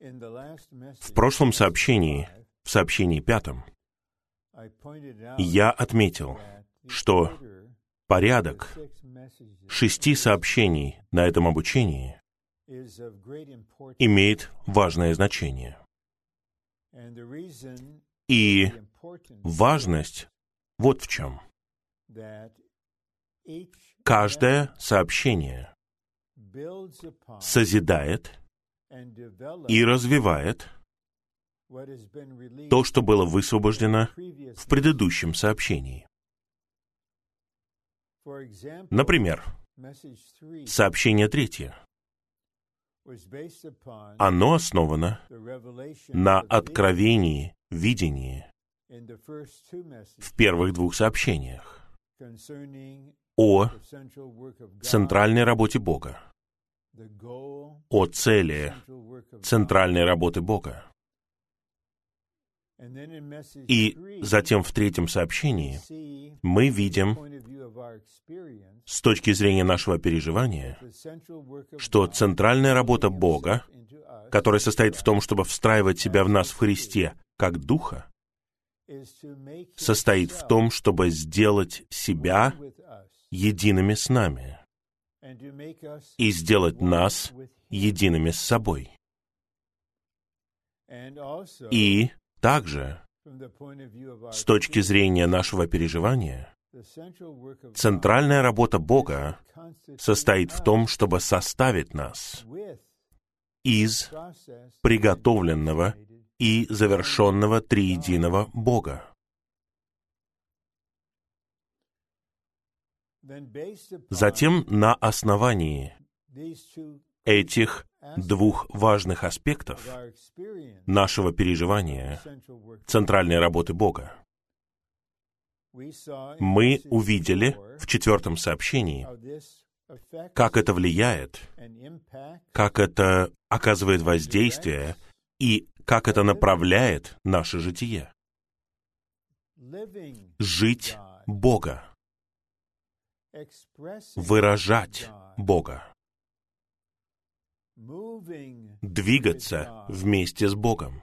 В прошлом сообщении, в сообщении пятом, я отметил, что порядок шести сообщений на этом обучении имеет важное значение. И важность вот в чем. Каждое сообщение созидает и развивает то, что было высвобождено в предыдущем сообщении. Например, сообщение третье. Оно основано на откровении, видении в первых двух сообщениях о центральной работе Бога, о цели центральной работы Бога. И затем в третьем сообщении мы видим с точки зрения нашего переживания, что центральная работа Бога, которая состоит в том, чтобы встраивать себя в нас в Христе как Духа, состоит в том, чтобы сделать себя едиными с нами и сделать нас едиными с собой. И также, с точки зрения нашего переживания, центральная работа Бога состоит в том, чтобы составить нас из приготовленного и завершенного триединого Бога. Затем на основании этих двух важных аспектов нашего переживания центральной работы Бога мы увидели в четвертом сообщении, как это влияет, как это оказывает воздействие и как это направляет наше житие. Жить Бога, выражать Бога, двигаться вместе с Богом,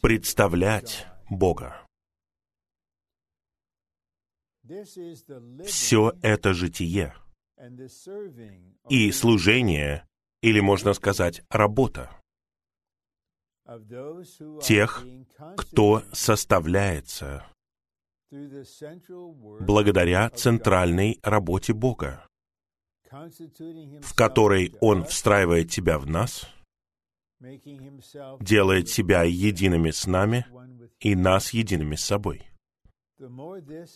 представлять Бога. Все это житие и служение, или можно сказать, работа тех, кто составляется благодаря центральной работе Бога, в которой Он встраивает тебя в нас, делает себя едиными с нами и нас едиными с собой.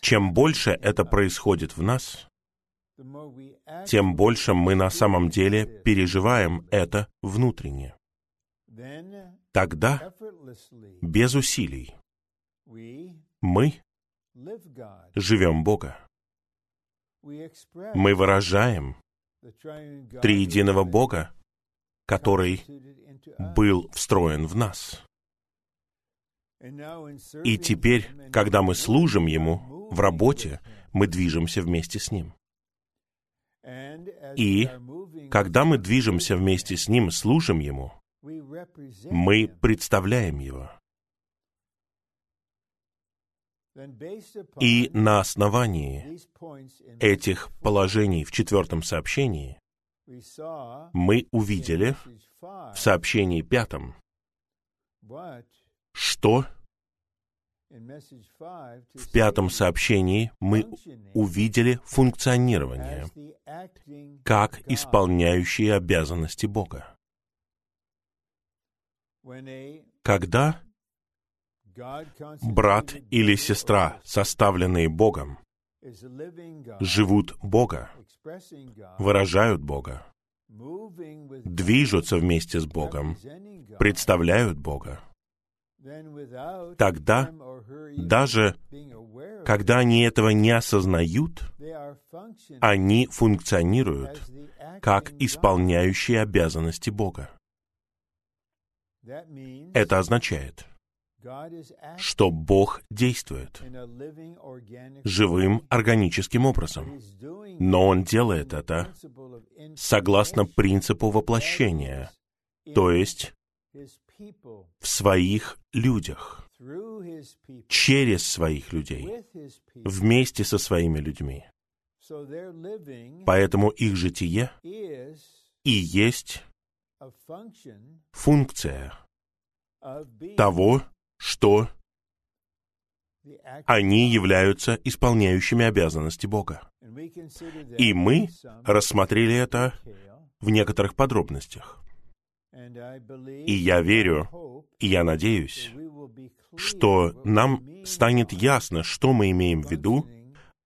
Чем больше это происходит в нас, тем больше мы на самом деле переживаем это внутренне. Тогда, без усилий, мы живем Бога. Мы выражаем триединого Бога, который был встроен в нас. И теперь, когда мы служим Ему в работе, мы движемся вместе с Ним. И когда мы движемся вместе с Ним, служим Ему, мы представляем Его. И на основании этих положений в четвертом сообщении мы увидели в сообщении пятом, что в пятом сообщении мы увидели функционирование как исполняющие обязанности Бога. Когда брат или сестра, составленные Богом, живут Бога, выражают Бога, движутся вместе с Богом, представляют Бога, тогда, даже когда они этого не осознают, они функционируют как исполняющие обязанности Бога. Это означает, что Бог действует живым органическим образом, но Он делает это согласно принципу воплощения, то есть в своих людях, через своих людей, вместе со своими людьми. Поэтому их житие и есть функция того, что они являются исполняющими обязанности Бога. И мы рассмотрели это в некоторых подробностях. И я верю, и я надеюсь, что нам станет ясно, что мы имеем в виду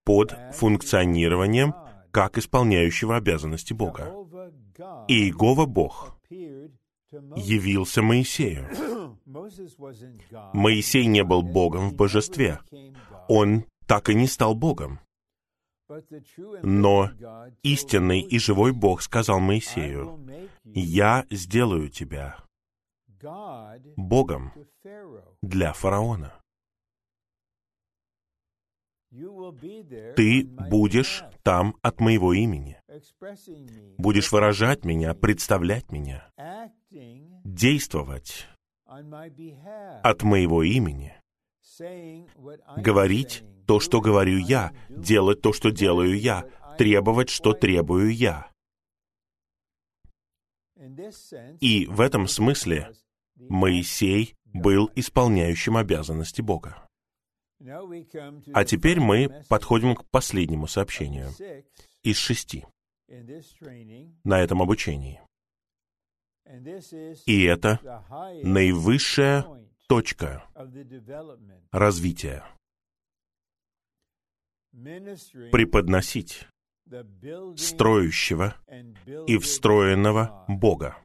под функционированием как исполняющего обязанности Бога. И Иегова Бог явился Моисею. Моисей не был Богом в божестве. Он так и не стал Богом. Но истинный и живой Бог сказал Моисею, «Я сделаю тебя Богом для фараона. Ты будешь там от моего имени. Будешь выражать меня, представлять меня, действовать от моего имени, говорить то, что говорю я, делать то, что делаю я, требовать, что требую я. И в этом смысле Моисей был исполняющим обязанности Бога. А теперь мы подходим к последнему сообщению из шести на этом обучении. И это наивысшая точка развития. Преподносить строящего и встроенного Бога.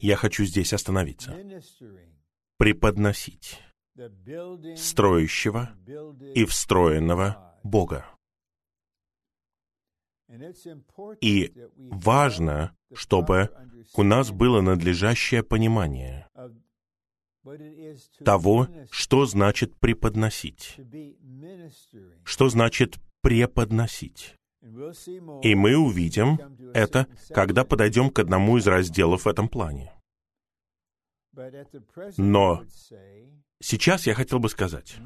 Я хочу здесь остановиться. Преподносить строящего и встроенного Бога. И важно, чтобы у нас было надлежащее понимание того, что значит преподносить, что значит преподносить. И мы увидим это, когда подойдем к одному из разделов в этом плане. Но сейчас я хотел бы сказать,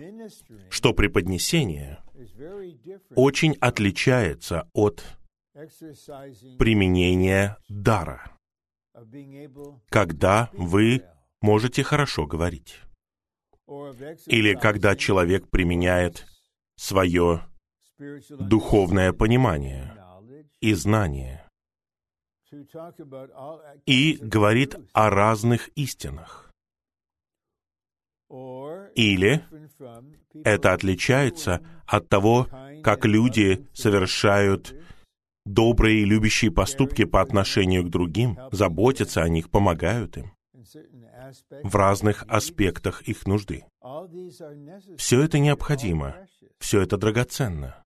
что преподнесение очень отличается от применения дара, когда вы можете хорошо говорить, или когда человек применяет свое духовное понимание и знание и говорит о разных истинах. Или это отличается от того, как люди совершают добрые и любящие поступки по отношению к другим, заботятся о них, помогают им в разных аспектах их нужды. Все это необходимо, все это драгоценно.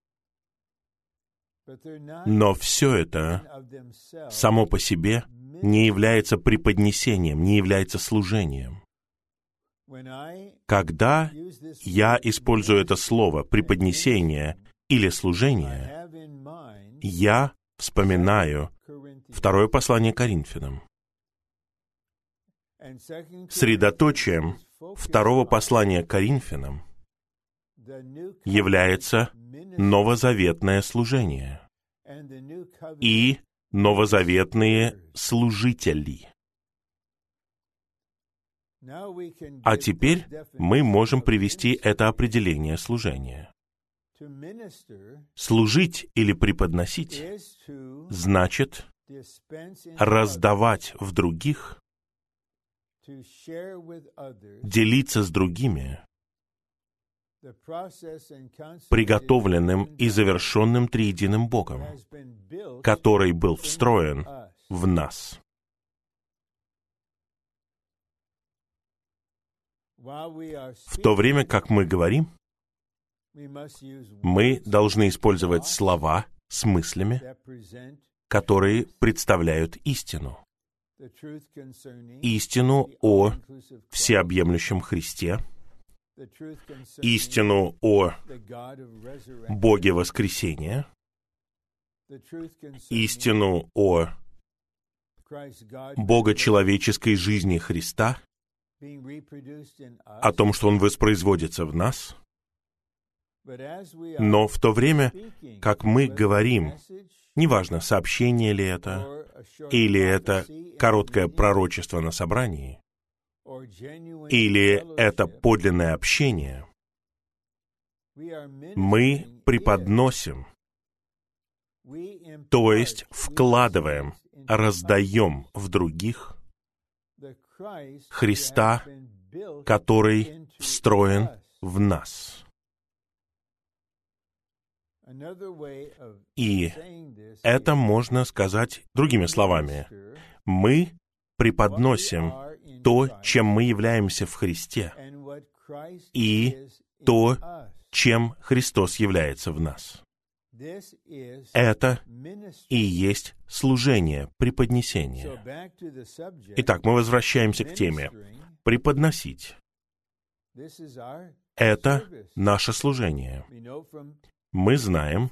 Но все это само по себе не является преподнесением, не является служением. Когда я использую это слово «преподнесение» или «служение», я вспоминаю второе послание Коринфянам. Средоточием второго послания Коринфянам является новозаветное служение и новозаветные служители. А теперь мы можем привести это определение служения. Служить или преподносить значит раздавать в других, делиться с другими приготовленным и завершенным триединым Богом, который был встроен в нас. В то время как мы говорим, мы должны использовать слова с мыслями, которые представляют истину. Истину о всеобъемлющем Христе, истину о Боге воскресения, истину о Бога человеческой жизни Христа, о том, что Он воспроизводится в нас, но в то время, как мы говорим, неважно, сообщение ли это, или это короткое пророчество на собрании, или это подлинное общение, мы преподносим, то есть вкладываем, раздаем в других Христа, который встроен в нас. И это можно сказать другими словами. Мы преподносим то, чем мы являемся в Христе, и то, чем Христос является в нас. Это и есть служение, преподнесение. Итак, мы возвращаемся к теме. Преподносить. Это наше служение. Мы знаем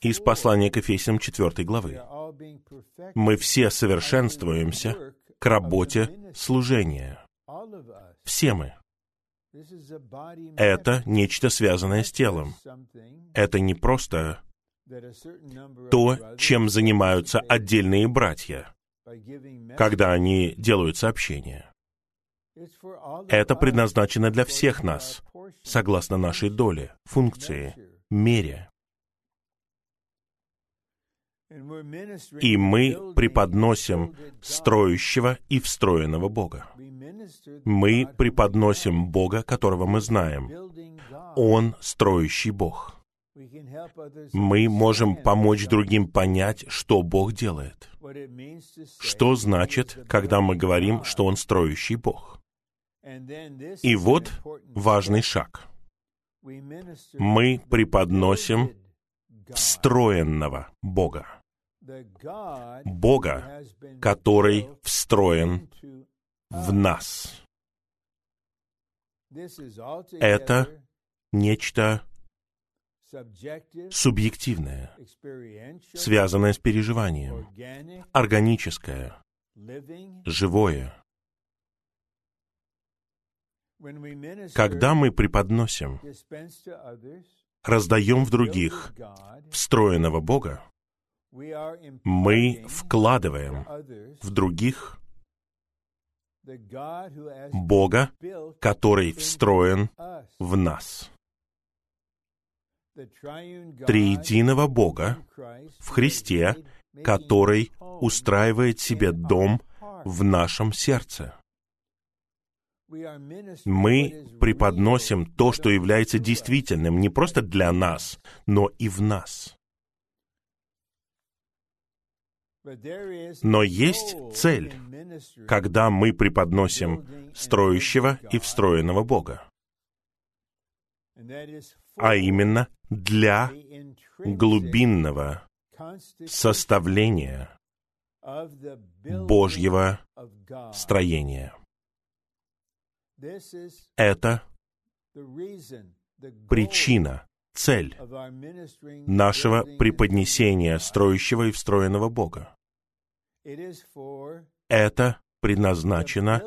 из послания к Ефесям 4 главы. Мы все совершенствуемся к работе служения. Все мы. Это нечто связанное с телом. Это не просто то, чем занимаются отдельные братья, когда они делают сообщения. Это предназначено для всех нас, согласно нашей доле, функции, мере. И мы преподносим строящего и встроенного Бога. Мы преподносим Бога, которого мы знаем. Он строящий Бог. Мы можем помочь другим понять, что Бог делает. Что значит, когда мы говорим, что Он строящий Бог? И вот важный шаг. Мы преподносим встроенного Бога. Бога, который встроен в нас. Это нечто субъективное, связанное с переживанием, органическое, живое. Когда мы преподносим, раздаем в других встроенного Бога, мы вкладываем в других Бога, который встроен в нас. Триединого Бога в Христе, который устраивает себе дом в нашем сердце. Мы преподносим то, что является действительным не просто для нас, но и в нас. Но есть цель, когда мы преподносим строящего и встроенного Бога. А именно для глубинного составления Божьего строения. Это причина цель нашего преподнесения строящего и встроенного Бога. Это предназначено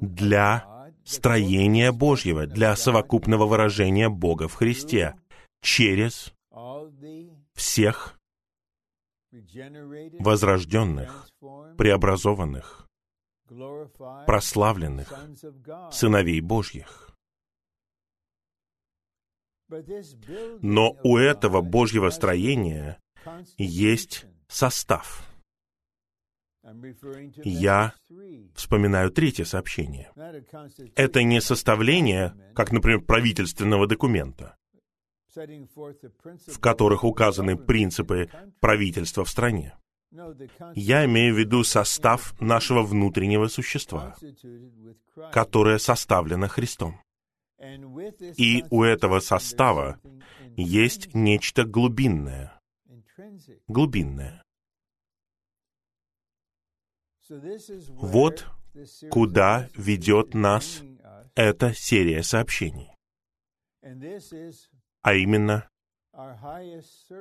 для строения Божьего, для совокупного выражения Бога в Христе через всех возрожденных, преобразованных, прославленных сыновей Божьих. Но у этого Божьего строения есть состав. Я вспоминаю третье сообщение. Это не составление, как, например, правительственного документа, в которых указаны принципы правительства в стране. Я имею в виду состав нашего внутреннего существа, которое составлено Христом. И у этого состава есть нечто глубинное. Глубинное. Вот куда ведет нас эта серия сообщений. А именно,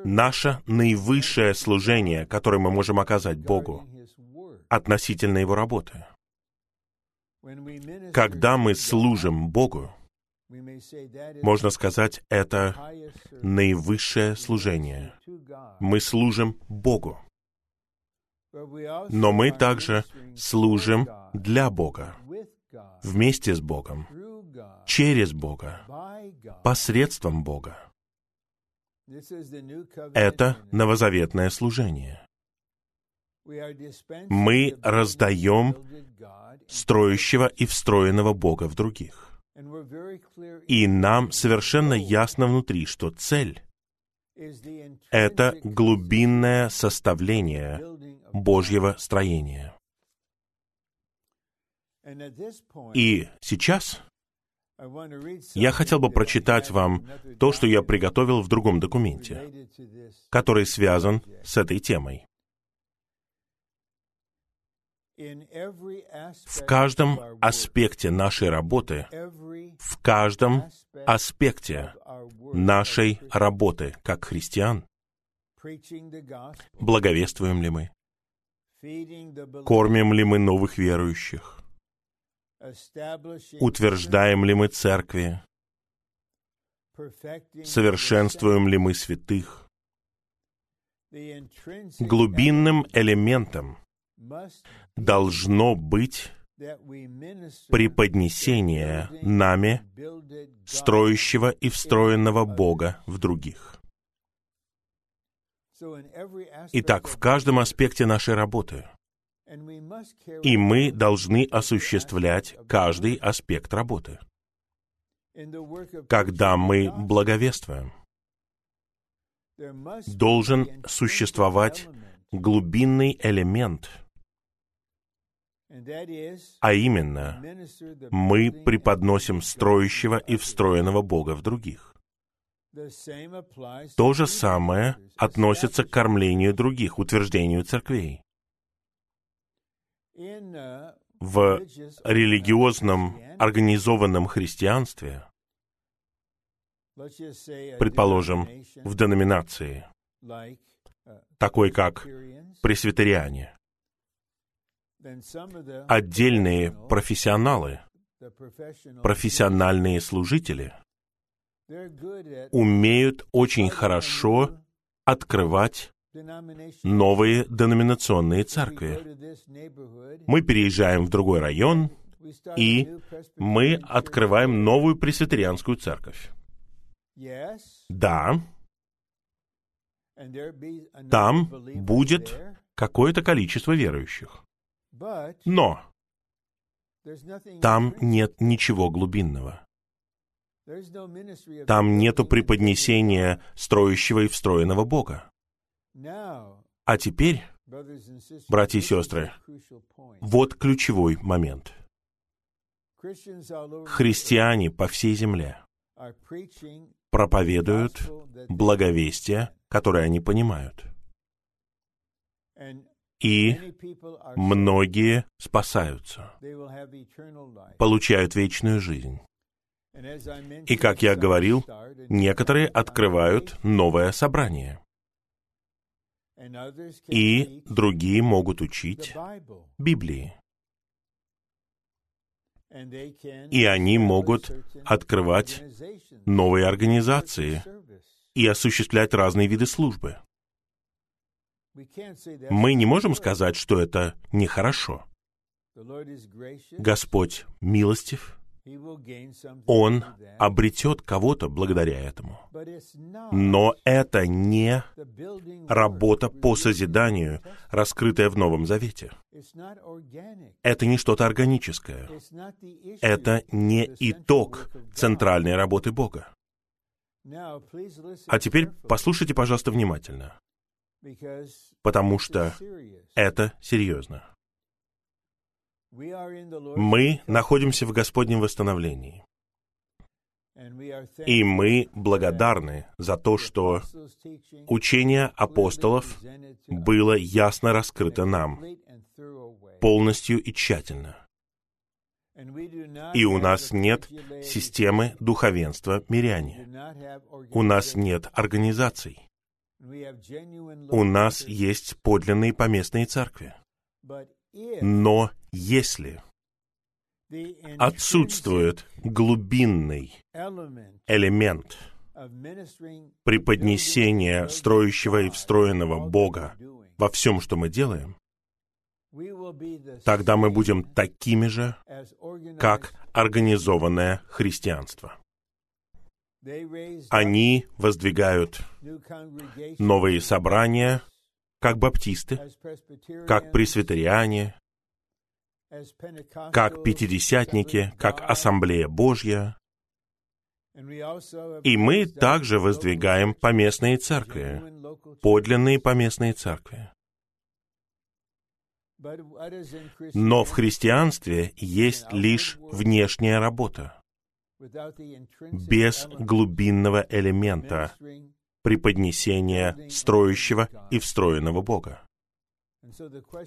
наше наивысшее служение, которое мы можем оказать Богу относительно Его работы. Когда мы служим Богу, можно сказать, это наивысшее служение. Мы служим Богу. Но мы также служим для Бога, вместе с Богом, через Бога, посредством Бога. Это новозаветное служение. Мы раздаем строящего и встроенного Бога в других. И нам совершенно ясно внутри, что цель — это глубинное составление Божьего строения. И сейчас я хотел бы прочитать вам то, что я приготовил в другом документе, который связан с этой темой. В каждом аспекте нашей работы, в каждом аспекте нашей работы как христиан, благовествуем ли мы, кормим ли мы новых верующих, утверждаем ли мы церкви, совершенствуем ли мы святых, глубинным элементом должно быть преподнесение нами строящего и встроенного Бога в других. Итак, в каждом аспекте нашей работы. И мы должны осуществлять каждый аспект работы. Когда мы благовествуем, должен существовать глубинный элемент — а именно, мы преподносим строящего и встроенного Бога в других. То же самое относится к кормлению других, утверждению церквей. В религиозном организованном христианстве, предположим, в деноминации, такой как пресвитериане, отдельные профессионалы, профессиональные служители умеют очень хорошо открывать новые деноминационные церкви. Мы переезжаем в другой район, и мы открываем новую пресвитерианскую церковь. Да, там будет какое-то количество верующих. Но там нет ничего глубинного. Там нету преподнесения строящего и встроенного Бога. А теперь, братья и сестры, вот ключевой момент. Христиане по всей земле проповедуют благовестие, которое они понимают и многие спасаются, получают вечную жизнь. И, как я говорил, некоторые открывают новое собрание. И другие могут учить Библии. И они могут открывать новые организации и осуществлять разные виды службы. Мы не можем сказать, что это нехорошо. Господь милостив, Он обретет кого-то благодаря этому. Но это не работа по созиданию, раскрытая в Новом Завете. Это не что-то органическое. Это не итог центральной работы Бога. А теперь послушайте, пожалуйста, внимательно потому что это серьезно. Мы находимся в Господнем восстановлении. И мы благодарны за то, что учение апостолов было ясно раскрыто нам, полностью и тщательно. И у нас нет системы духовенства миряне. У нас нет организаций. У нас есть подлинные поместные церкви. Но если отсутствует глубинный элемент преподнесения строящего и встроенного Бога во всем, что мы делаем, тогда мы будем такими же, как организованное христианство. Они воздвигают новые собрания, как баптисты, как пресвитериане, как пятидесятники, как Ассамблея Божья. И мы также воздвигаем поместные церкви, подлинные поместные церкви. Но в христианстве есть лишь внешняя работа, без глубинного элемента преподнесения строящего и встроенного Бога.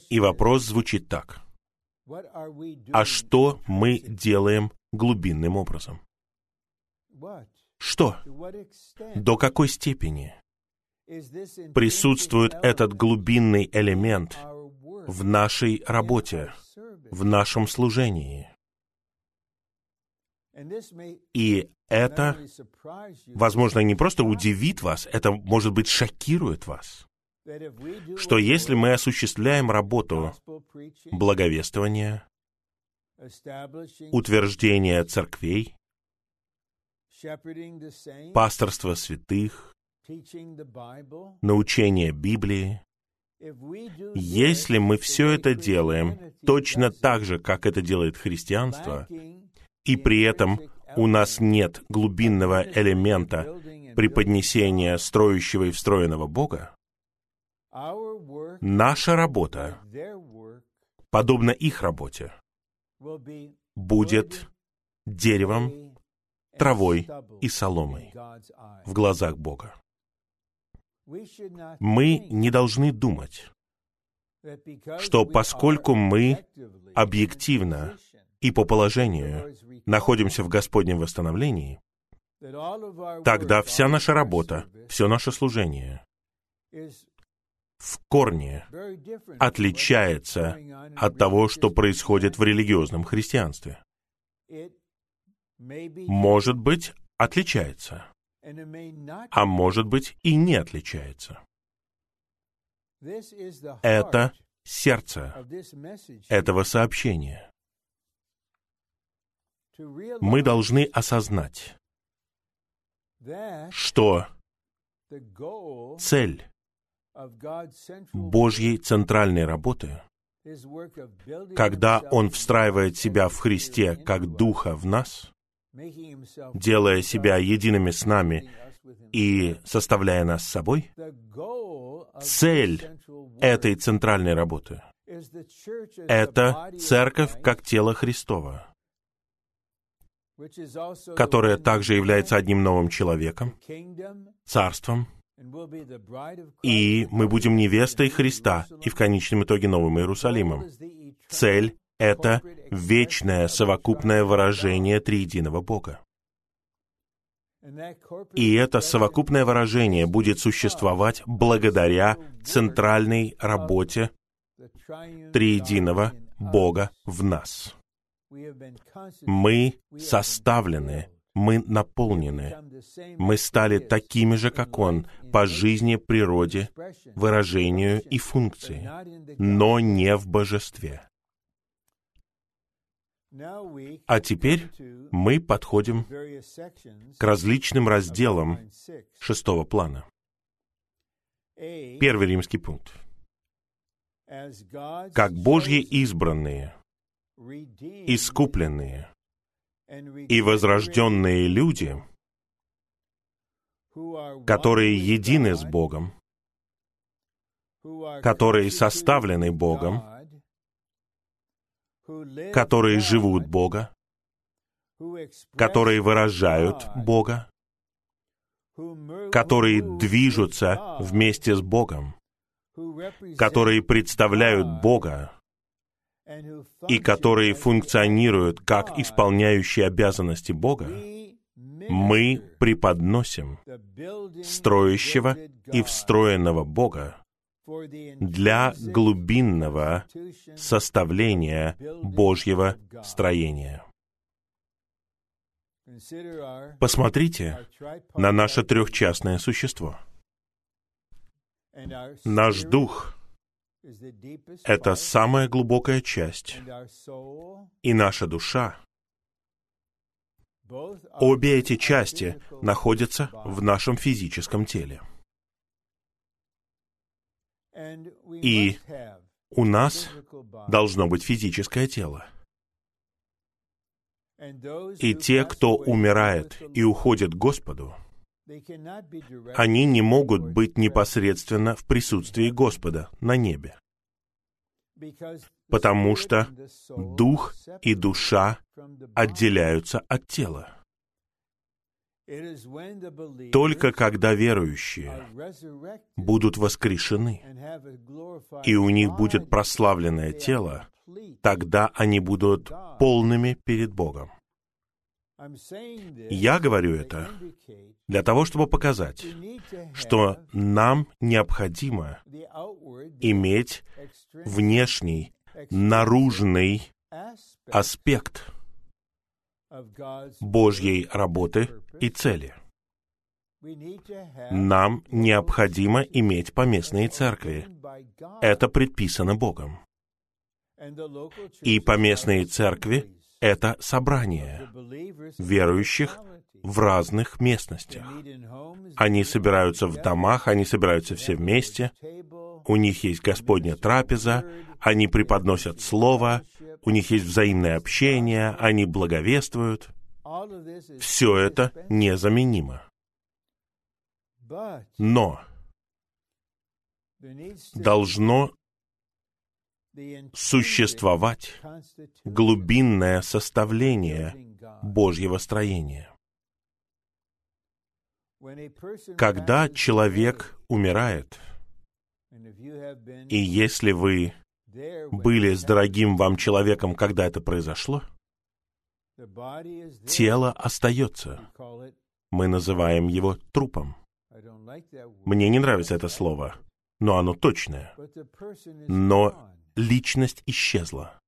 И вопрос звучит так. А что мы делаем глубинным образом? Что? До какой степени присутствует этот глубинный элемент в нашей работе, в нашем служении? И это, возможно, не просто удивит вас, это, может быть, шокирует вас. что если мы осуществляем работу благовествования, утверждения церквей, пасторства святых, научения Библии, если мы все это делаем точно так же, как это делает христианство, и при этом у нас нет глубинного элемента преподнесения строящего и встроенного Бога, наша работа, подобно их работе, будет деревом, травой и соломой в глазах Бога. Мы не должны думать, что поскольку мы объективно и по положению находимся в Господнем восстановлении, тогда вся наша работа, все наше служение в корне отличается от того, что происходит в религиозном христианстве. Может быть, отличается, а может быть и не отличается. Это сердце этого сообщения. Мы должны осознать, что цель Божьей центральной работы, когда Он встраивает себя в Христе как Духа в нас, делая себя едиными с нами и составляя нас с собой, цель этой центральной работы — это церковь как тело Христова, которая также является одним новым человеком, царством, и мы будем невестой Христа и в конечном итоге Новым Иерусалимом. Цель — это вечное совокупное выражение триединого Бога. И это совокупное выражение будет существовать благодаря центральной работе триединого Бога в нас. Мы составлены мы наполнены. Мы стали такими же, как Он, по жизни, природе, выражению и функции, но не в божестве. А теперь мы подходим к различным разделам шестого плана. Первый римский пункт. Как Божьи избранные, искупленные, и возрожденные люди, которые едины с Богом, которые составлены Богом, которые живут Бога, которые выражают Бога, которые движутся вместе с Богом, которые представляют Бога, и которые функционируют как исполняющие обязанности Бога, мы преподносим строящего и встроенного Бога для глубинного составления Божьего строения. Посмотрите на наше трехчастное существо. Наш дух — это самая глубокая часть, и наша душа Обе эти части находятся в нашем физическом теле. И у нас должно быть физическое тело. И те, кто умирает и уходит к Господу, они не могут быть непосредственно в присутствии Господа на небе, потому что дух и душа отделяются от тела. Только когда верующие будут воскрешены, и у них будет прославленное тело, тогда они будут полными перед Богом. Я говорю это для того, чтобы показать, что нам необходимо иметь внешний, наружный аспект Божьей работы и цели. Нам необходимо иметь поместные церкви. Это предписано Богом. И поместные церкви — это собрание верующих в разных местностях. Они собираются в домах, они собираются все вместе, у них есть Господня трапеза, они преподносят Слово, у них есть взаимное общение, они благовествуют. Все это незаменимо. Но должно существовать глубинное составление Божьего строения. Когда человек умирает, и если вы были с дорогим вам человеком, когда это произошло, тело остается. Мы называем его трупом. Мне не нравится это слово, но оно точное. Но личность исчезла.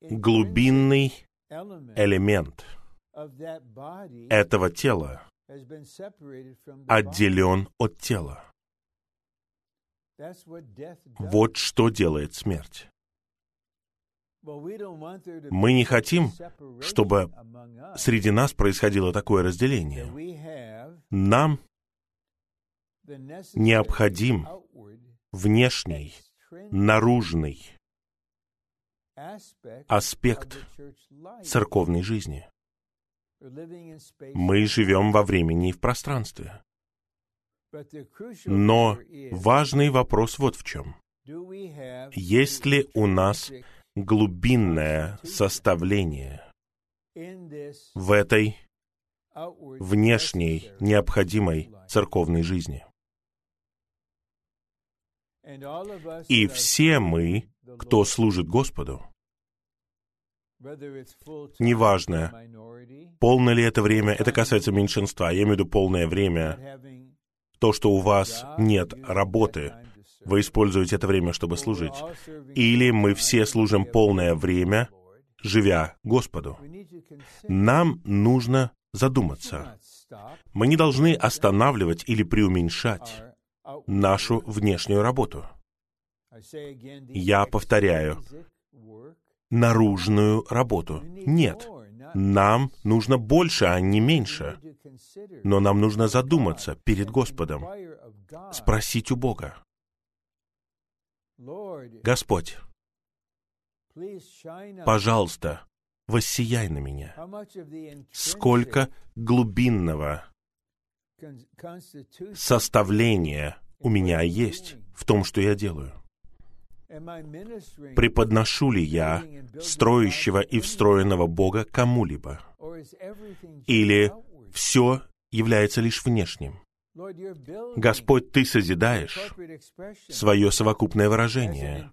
Глубинный элемент этого тела отделен от тела. Вот что делает смерть. Мы не хотим, чтобы среди нас происходило такое разделение. Нам необходим внешний, наружный аспект церковной жизни. Мы живем во времени и в пространстве. Но важный вопрос вот в чем. Есть ли у нас глубинное составление в этой внешней необходимой церковной жизни? И все мы, кто служит Господу, неважно, полное ли это время, это касается меньшинства, я имею в виду полное время, то, что у вас нет работы, вы используете это время, чтобы служить. Или мы все служим полное время, живя Господу. Нам нужно задуматься. Мы не должны останавливать или преуменьшать нашу внешнюю работу. Я повторяю, наружную работу. Нет, нам нужно больше, а не меньше. Но нам нужно задуматься перед Господом, спросить у Бога. Господь, пожалуйста, воссияй на меня. Сколько глубинного составления у меня есть в том, что я делаю. Преподношу ли я строящего и встроенного Бога кому-либо? Или все является лишь внешним? Господь, Ты созидаешь свое совокупное выражение,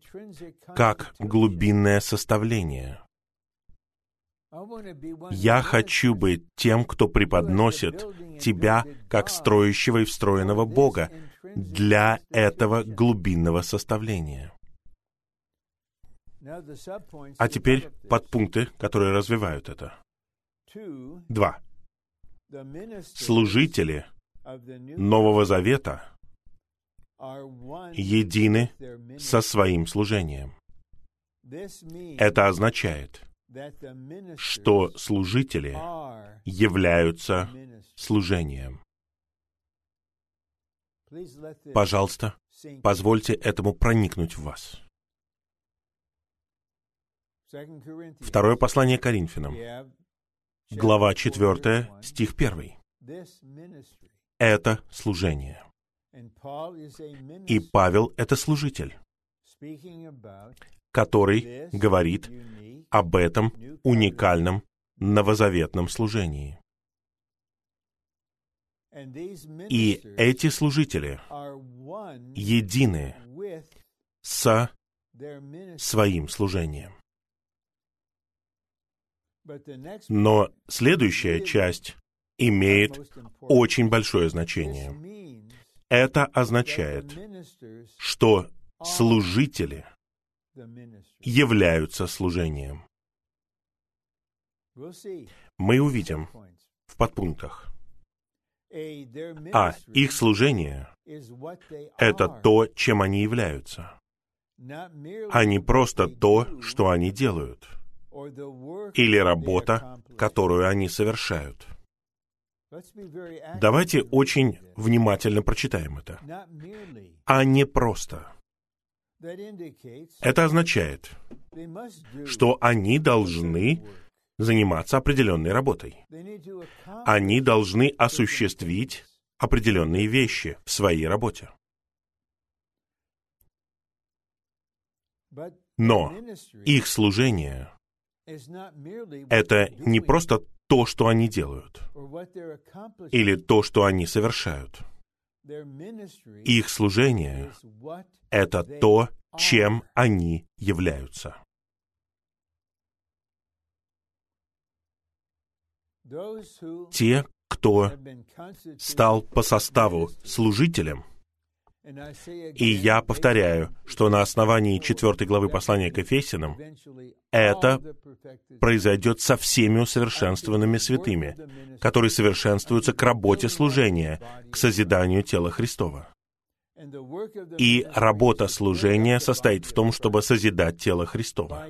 как глубинное составление. Я хочу быть тем, кто преподносит Тебя как строящего и встроенного Бога для этого глубинного составления. А теперь подпункты, которые развивают это. Два. Служители Нового Завета едины со своим служением. Это означает, что служители являются служением. Пожалуйста, позвольте этому проникнуть в вас. Второе послание Коринфянам, глава 4, стих 1. Это служение. И Павел — это служитель, который говорит об этом уникальном новозаветном служении. И эти служители едины со своим служением. Но следующая часть имеет очень большое значение. Это означает, что служители являются служением. Мы увидим в подпунктах. А их служение — это то, чем они являются, а не просто то, что они делают, или работа, которую они совершают. Давайте очень внимательно прочитаем это. А не просто. Это означает, что они должны заниматься определенной работой. Они должны осуществить определенные вещи в своей работе. Но их служение — это не просто то, что они делают, или то, что они совершают. Их служение — это то, чем они являются. Те, кто стал по составу служителем, и я повторяю, что на основании 4 главы послания к Ефесянам это произойдет со всеми усовершенствованными святыми, которые совершенствуются к работе служения, к созиданию тела Христова. И работа служения состоит в том, чтобы созидать тело Христова,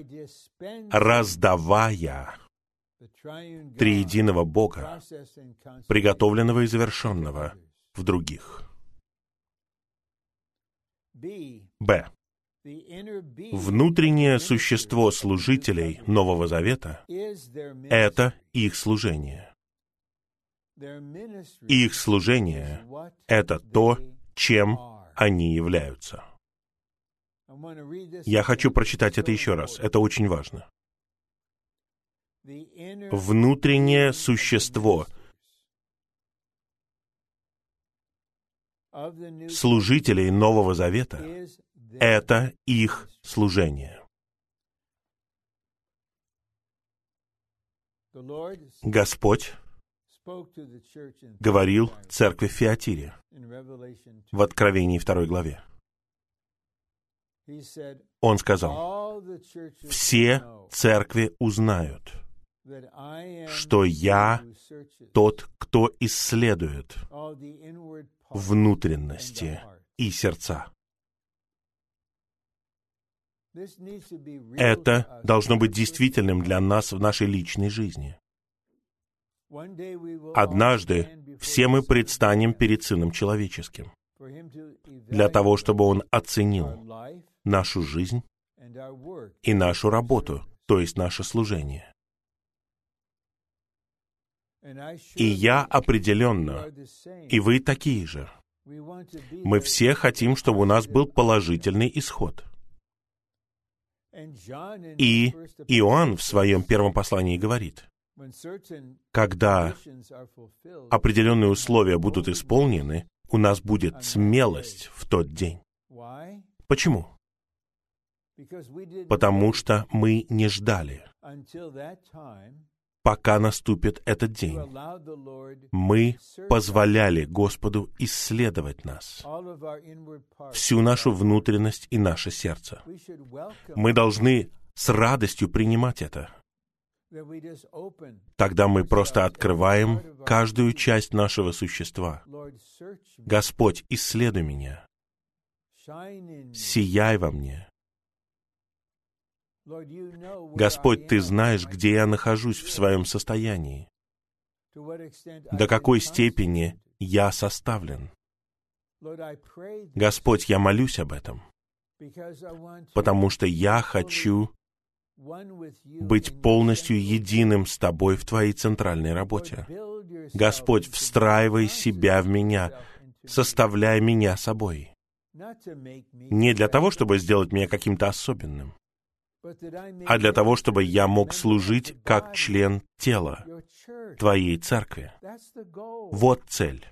раздавая триединого Бога, приготовленного и завершенного в других. Б. Внутреннее существо служителей Нового Завета — это их служение. Их служение — это то, чем они являются. Я хочу прочитать это еще раз. Это очень важно. Внутреннее существо служителей Нового Завета — это их служение. Господь говорил церкви в Фиатире в Откровении 2 главе. Он сказал, «Все церкви узнают, что я тот, кто исследует внутренности и сердца. Это должно быть действительным для нас в нашей личной жизни. Однажды все мы предстанем перед Сыном Человеческим для того, чтобы Он оценил нашу жизнь и нашу работу, то есть наше служение. И я определенно, и вы такие же. Мы все хотим, чтобы у нас был положительный исход. И Иоанн в своем первом послании говорит, когда определенные условия будут исполнены, у нас будет смелость в тот день. Почему? Потому что мы не ждали пока наступит этот день. Мы позволяли Господу исследовать нас, всю нашу внутренность и наше сердце. Мы должны с радостью принимать это. Тогда мы просто открываем каждую часть нашего существа. Господь, исследуй меня. Сияй во мне. Господь, Ты знаешь, где я нахожусь в своем состоянии, до какой степени я составлен. Господь, я молюсь об этом, потому что я хочу быть полностью единым с Тобой в Твоей центральной работе. Господь, встраивай себя в меня, составляй меня собой. Не для того, чтобы сделать меня каким-то особенным, а для того, чтобы я мог служить как член тела Твоей церкви. Вот цель.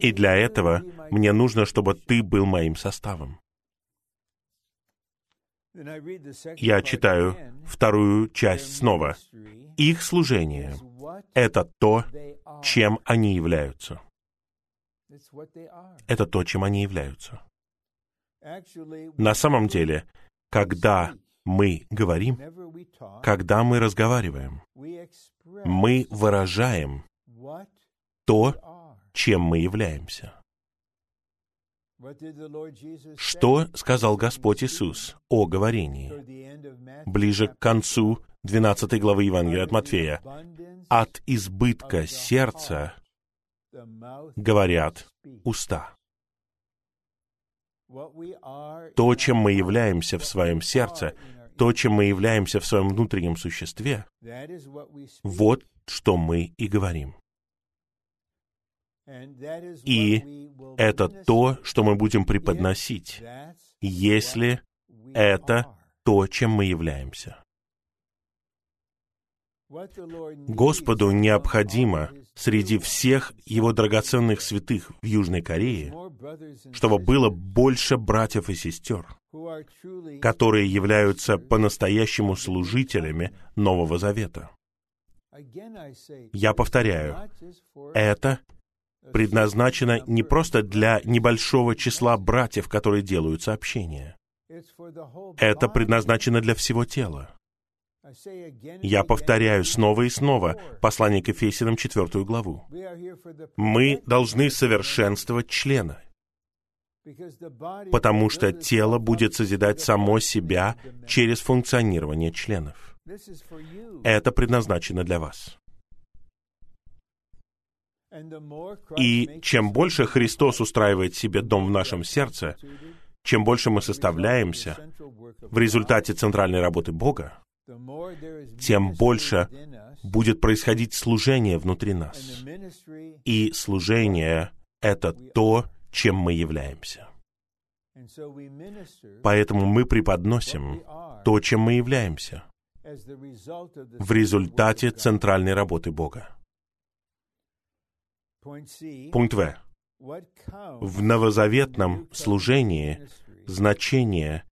И для этого мне нужно, чтобы Ты был моим составом. Я читаю вторую часть снова. Их служение — это то, чем они являются. Это то, чем они являются. На самом деле, когда мы говорим, когда мы разговариваем, мы выражаем то, чем мы являемся. Что сказал Господь Иисус о говорении? Ближе к концу 12 главы Евангелия от Матфея. «От избытка сердца говорят уста». То, чем мы являемся в своем сердце, то, чем мы являемся в своем внутреннем существе, вот что мы и говорим. И это то, что мы будем преподносить, если это то, чем мы являемся. Господу необходимо среди всех его драгоценных святых в Южной Корее, чтобы было больше братьев и сестер, которые являются по-настоящему служителями Нового Завета. Я повторяю, это предназначено не просто для небольшого числа братьев, которые делают сообщения. Это предназначено для всего тела. Я повторяю снова и снова послание к Ефесиным, четвертую главу. Мы должны совершенствовать члена, потому что тело будет созидать само себя через функционирование членов. Это предназначено для вас. И чем больше Христос устраивает себе дом в нашем сердце, чем больше мы составляемся в результате центральной работы Бога, тем больше будет происходить служение внутри нас. И служение — это то, чем мы являемся. Поэтому мы преподносим то, чем мы являемся, в результате центральной работы Бога. Пункт В. В новозаветном служении значение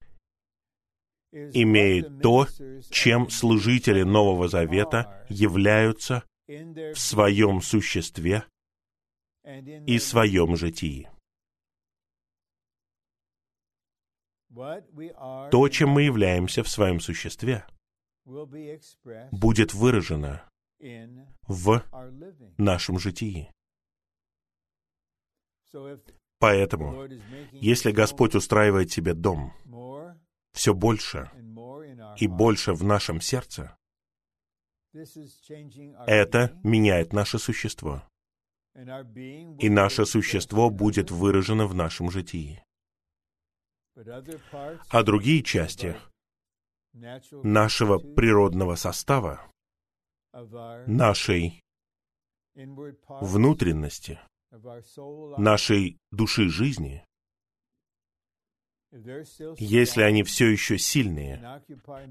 имеет то, чем служители Нового Завета являются в своем существе и своем житии. То, чем мы являемся в своем существе, будет выражено в нашем житии. Поэтому, если Господь устраивает тебе дом все больше и больше в нашем сердце, это меняет наше существо. И наше существо будет выражено в нашем житии. А другие части нашего природного состава, нашей внутренности, нашей души жизни, если они все еще сильные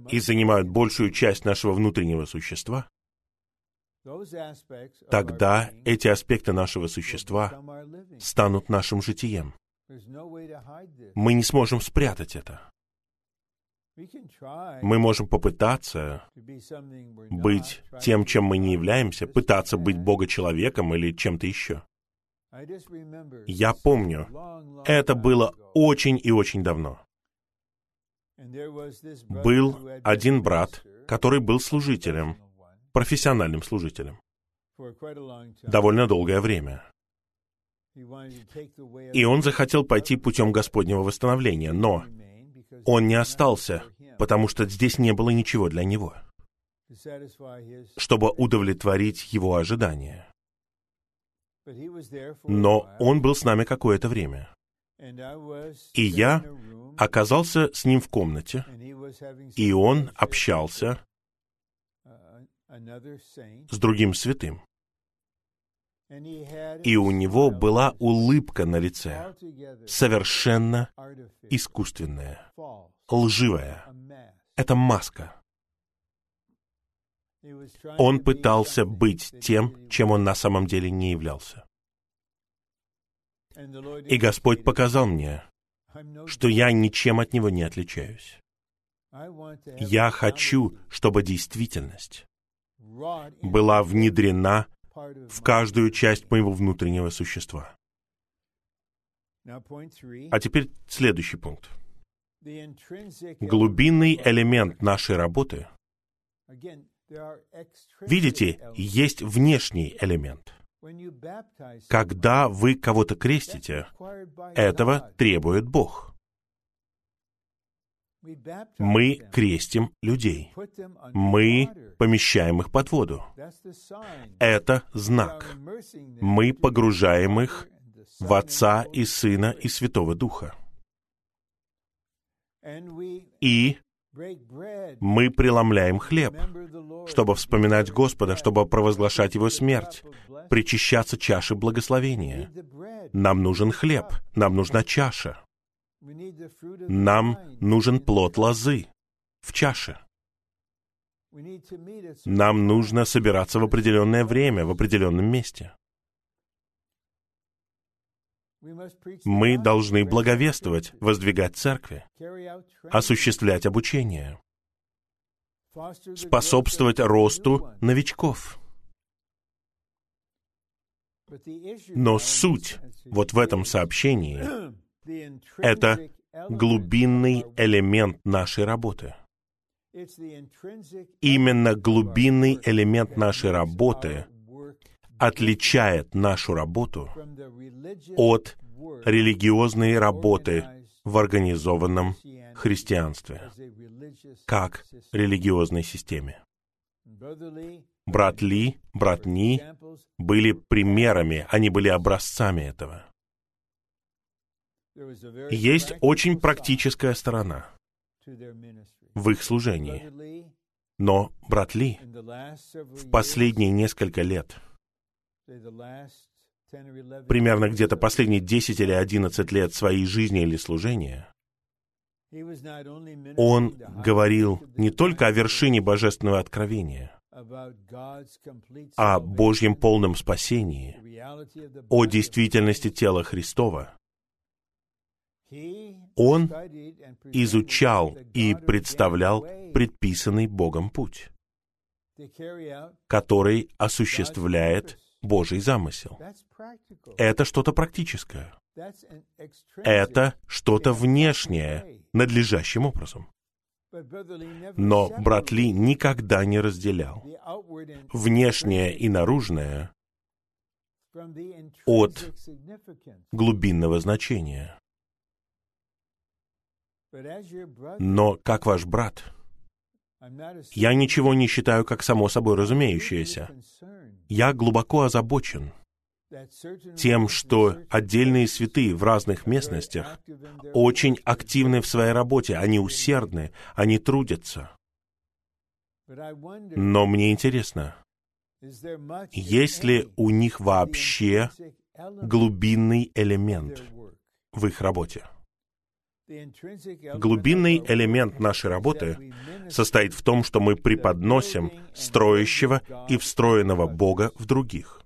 и занимают большую часть нашего внутреннего существа, тогда эти аспекты нашего существа станут нашим житием. Мы не сможем спрятать это. Мы можем попытаться быть тем, чем мы не являемся, пытаться быть Бога-человеком или чем-то еще. Я помню, это было очень и очень давно. Был один брат, который был служителем, профессиональным служителем, довольно долгое время. И он захотел пойти путем Господнего восстановления, но он не остался, потому что здесь не было ничего для него, чтобы удовлетворить его ожидания. Но он был с нами какое-то время. И я оказался с ним в комнате, и он общался с другим святым. И у него была улыбка на лице, совершенно искусственная, лживая. Это маска. Он пытался быть тем, чем он на самом деле не являлся. И Господь показал мне, что я ничем от него не отличаюсь. Я хочу, чтобы действительность была внедрена в каждую часть моего внутреннего существа. А теперь следующий пункт. Глубинный элемент нашей работы. Видите, есть внешний элемент. Когда вы кого-то крестите, этого требует Бог. Мы крестим людей. Мы помещаем их под воду. Это знак. Мы погружаем их в Отца и Сына и Святого Духа. И мы преломляем хлеб, чтобы вспоминать Господа, чтобы провозглашать Его смерть, причащаться чаши благословения. Нам нужен хлеб, нам нужна чаша. Нам нужен плод лозы в чаше. Нам нужно собираться в определенное время, в определенном месте. Мы должны благовествовать, воздвигать церкви, осуществлять обучение, способствовать росту новичков. Но суть вот в этом сообщении — это глубинный элемент нашей работы. Именно глубинный элемент нашей работы отличает нашу работу от религиозной работы в организованном христианстве, как религиозной системе. Брат Ли, брат Ни были примерами, они были образцами этого. Есть очень практическая сторона в их служении. Но брат Ли в последние несколько лет примерно где-то последние 10 или 11 лет своей жизни или служения, он говорил не только о вершине божественного откровения, о Божьем полном спасении, о действительности тела Христова. Он изучал и представлял предписанный Богом путь, который осуществляет Божий замысел. Это что-то практическое. Это что-то внешнее, надлежащим образом. Но брат Ли никогда не разделял внешнее и наружное от глубинного значения. Но как ваш брат, я ничего не считаю как само собой разумеющееся. Я глубоко озабочен тем, что отдельные святые в разных местностях очень активны в своей работе, они усердны, они трудятся. Но мне интересно, есть ли у них вообще глубинный элемент в их работе? Глубинный элемент нашей работы состоит в том, что мы преподносим строящего и встроенного Бога в других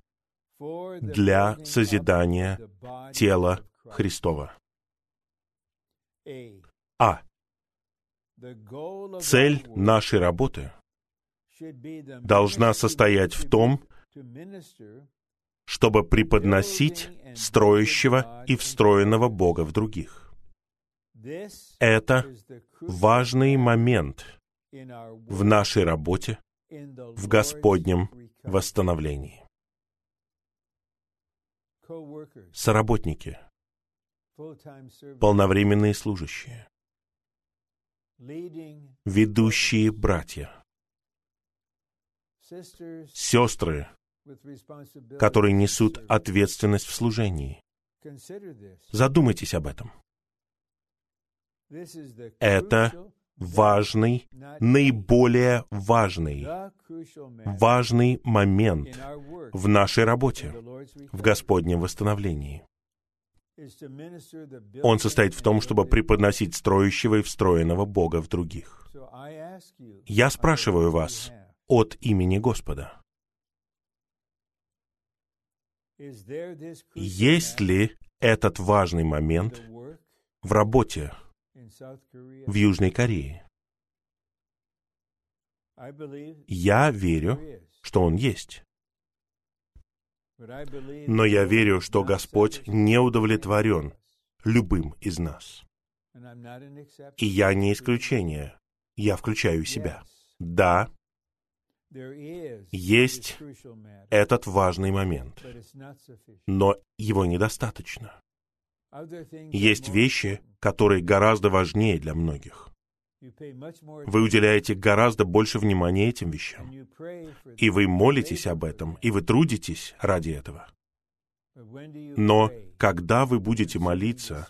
для созидания тела Христова. А. Цель нашей работы должна состоять в том, чтобы преподносить строящего и встроенного Бога в других. Это важный момент в нашей работе в Господнем восстановлении. Соработники, полновременные служащие, ведущие братья, сестры, которые несут ответственность в служении. Задумайтесь об этом. Это важный, наиболее важный, важный момент в нашей работе, в Господнем восстановлении. Он состоит в том, чтобы преподносить строящего и встроенного Бога в других. Я спрашиваю вас от имени Господа. Есть ли этот важный момент в работе в Южной Корее? Я верю, что он есть. Но я верю, что Господь не удовлетворен любым из нас. И я не исключение. Я включаю себя. Да, есть этот важный момент, но его недостаточно. Есть вещи, которые гораздо важнее для многих. Вы уделяете гораздо больше внимания этим вещам. И вы молитесь об этом, и вы трудитесь ради этого. Но когда вы будете молиться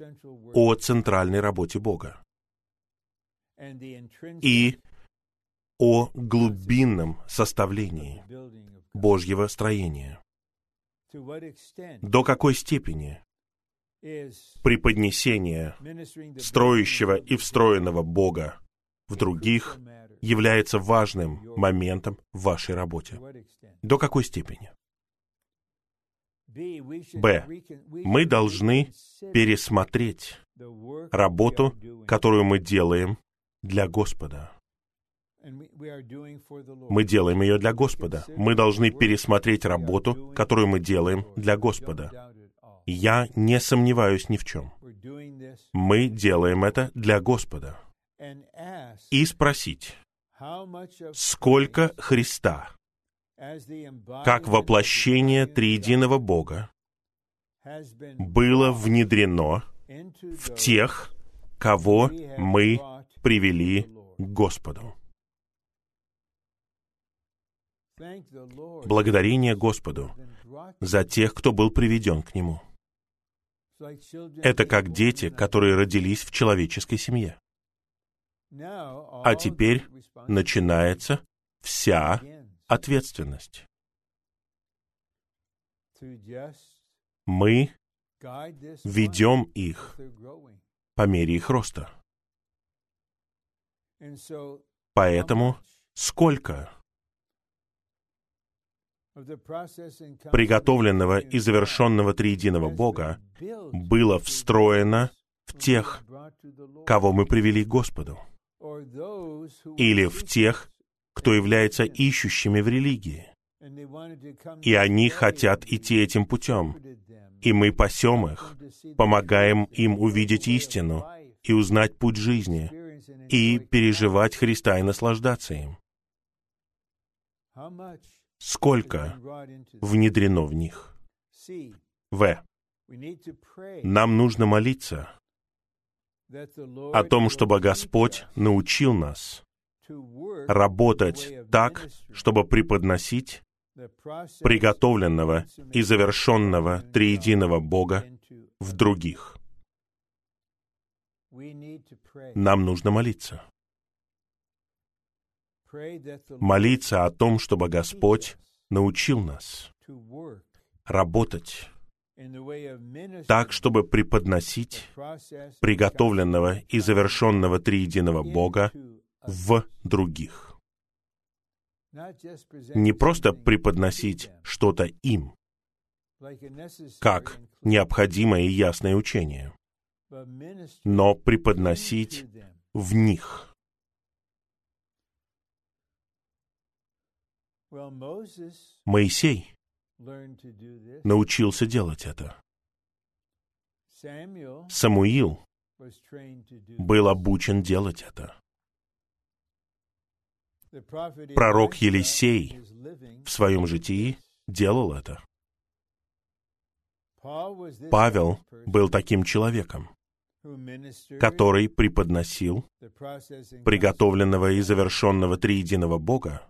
о центральной работе Бога и о глубинном составлении Божьего строения, до какой степени преподнесение строящего и встроенного Бога в других является важным моментом в вашей работе. До какой степени? Б. Мы должны пересмотреть работу, которую мы делаем для Господа. Мы делаем ее для Господа. Мы должны пересмотреть работу, которую мы делаем для Господа. Я не сомневаюсь ни в чем. Мы делаем это для Господа. И спросить, сколько Христа, как воплощение триединого Бога, было внедрено в тех, кого мы привели к Господу. Благодарение Господу за тех, кто был приведен к Нему. Это как дети, которые родились в человеческой семье. А теперь начинается вся ответственность. Мы ведем их по мере их роста. Поэтому сколько приготовленного и завершенного триединого Бога было встроено в тех, кого мы привели к Господу, или в тех, кто является ищущими в религии. И они хотят идти этим путем. И мы пасем их, помогаем им увидеть истину и узнать путь жизни, и переживать Христа и наслаждаться им сколько внедрено в них. В. Нам нужно молиться о том, чтобы Господь научил нас работать так, чтобы преподносить приготовленного и завершенного триединого Бога в других. Нам нужно молиться молиться о том, чтобы Господь научил нас работать так, чтобы преподносить приготовленного и завершенного триединого Бога в других. Не просто преподносить что-то им, как необходимое и ясное учение, но преподносить в них Моисей научился делать это. Самуил был обучен делать это. Пророк Елисей в своем житии делал это. Павел был таким человеком, который преподносил приготовленного и завершенного триединого Бога.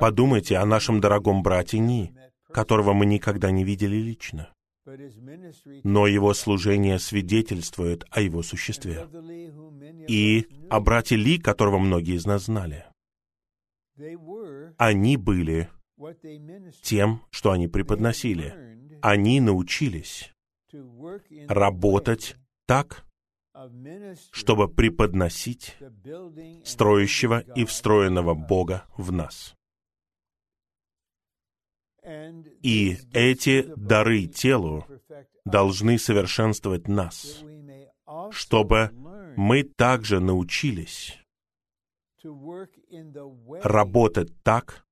Подумайте о нашем дорогом брате Ни, которого мы никогда не видели лично. Но его служение свидетельствует о его существе. И о брате Ли, которого многие из нас знали. Они были тем, что они преподносили. Они научились работать так, чтобы преподносить строящего и встроенного Бога в нас. И эти дары телу должны совершенствовать нас, чтобы мы также научились работать так,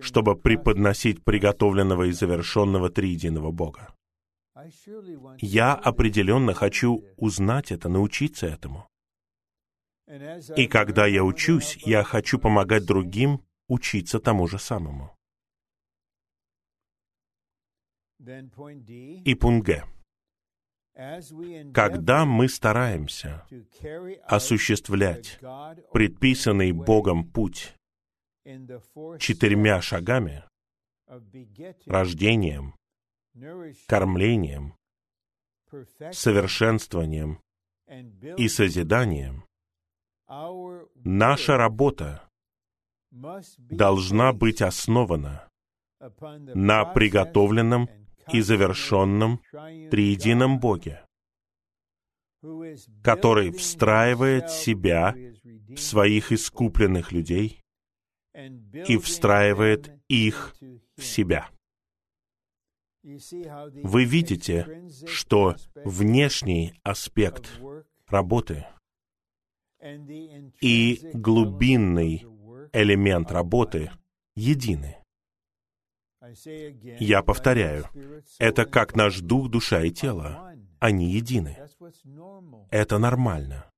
чтобы преподносить приготовленного и завершенного триединого Бога. Я определенно хочу узнать это, научиться этому. И когда я учусь, я хочу помогать другим учиться тому же самому. И пункт Г. Когда мы стараемся осуществлять предписанный Богом путь четырьмя шагами, рождением, кормлением, совершенствованием и созиданием, наша работа должна быть основана на приготовленном и завершенном триедином Боге, который встраивает себя в своих искупленных людей и встраивает их в себя. Вы видите, что внешний аспект работы и глубинный элемент работы едины. Я повторяю, это как наш дух, душа и тело. Они едины. Это нормально.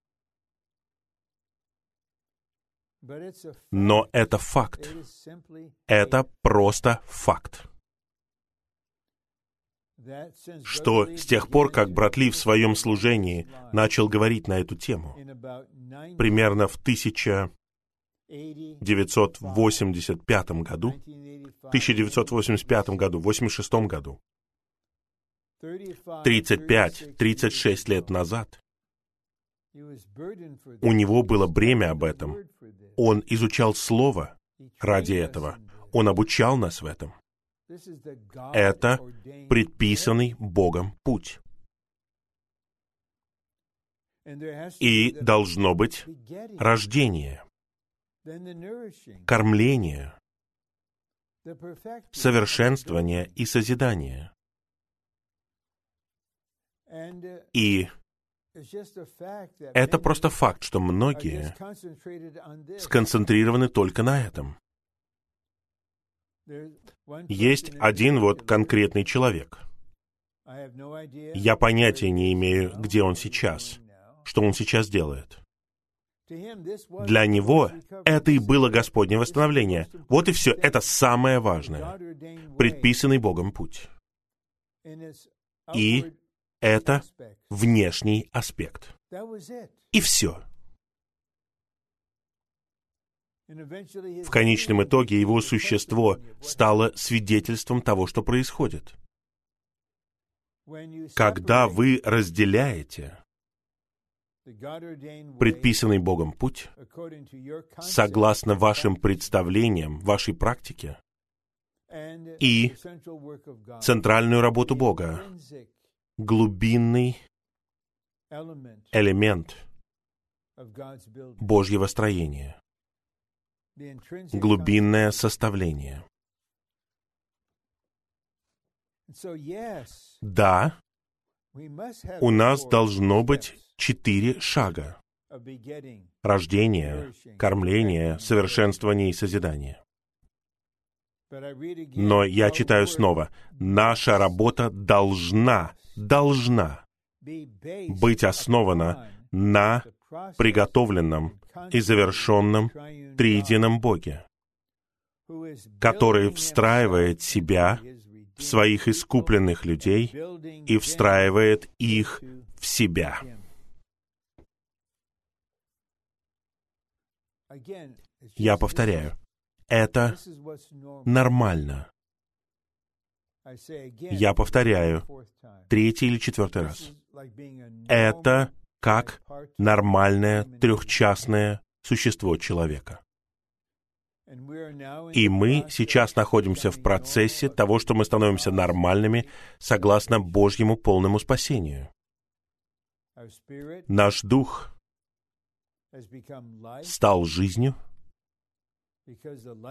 Но это факт. Это просто факт что с тех пор, как брат Ли в своем служении начал говорить на эту тему, примерно в 1985 году, 1985 году, 86 году, 35-36 лет назад, у него было бремя об этом. Он изучал Слово ради этого. Он обучал нас в этом. Это предписанный Богом путь. И должно быть рождение, кормление, совершенствование и созидание. И это просто факт, что многие сконцентрированы только на этом. Есть один вот конкретный человек. Я понятия не имею, где он сейчас, что он сейчас делает. Для него это и было Господнее восстановление. Вот и все. Это самое важное. Предписанный Богом путь. И это внешний аспект. И все. В конечном итоге его существо стало свидетельством того, что происходит. Когда вы разделяете предписанный Богом путь, согласно вашим представлениям, вашей практике, и центральную работу Бога, глубинный элемент Божьего строения глубинное составление. Да, у нас должно быть четыре шага рождение, кормление, совершенствование и созидание. Но я читаю снова. Наша работа должна, должна быть основана на приготовленном и завершенном триедином Боге, который встраивает себя в своих искупленных людей и встраивает их в себя. Я повторяю, это нормально. Я повторяю, третий или четвертый раз. Это как нормальное трехчастное существо человека. И мы сейчас находимся в процессе того, что мы становимся нормальными согласно Божьему полному спасению. Наш дух стал жизнью,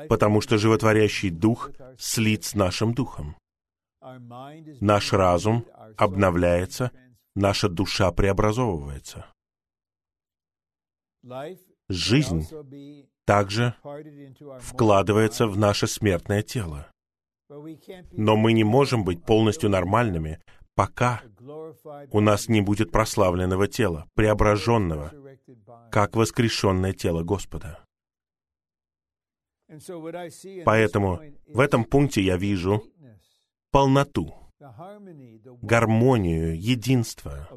потому что животворящий дух слит с нашим духом. Наш разум обновляется, наша душа преобразовывается. Жизнь также вкладывается в наше смертное тело. Но мы не можем быть полностью нормальными, пока у нас не будет прославленного тела, преображенного, как воскрешенное тело Господа. Поэтому в этом пункте я вижу полноту, гармонию, единство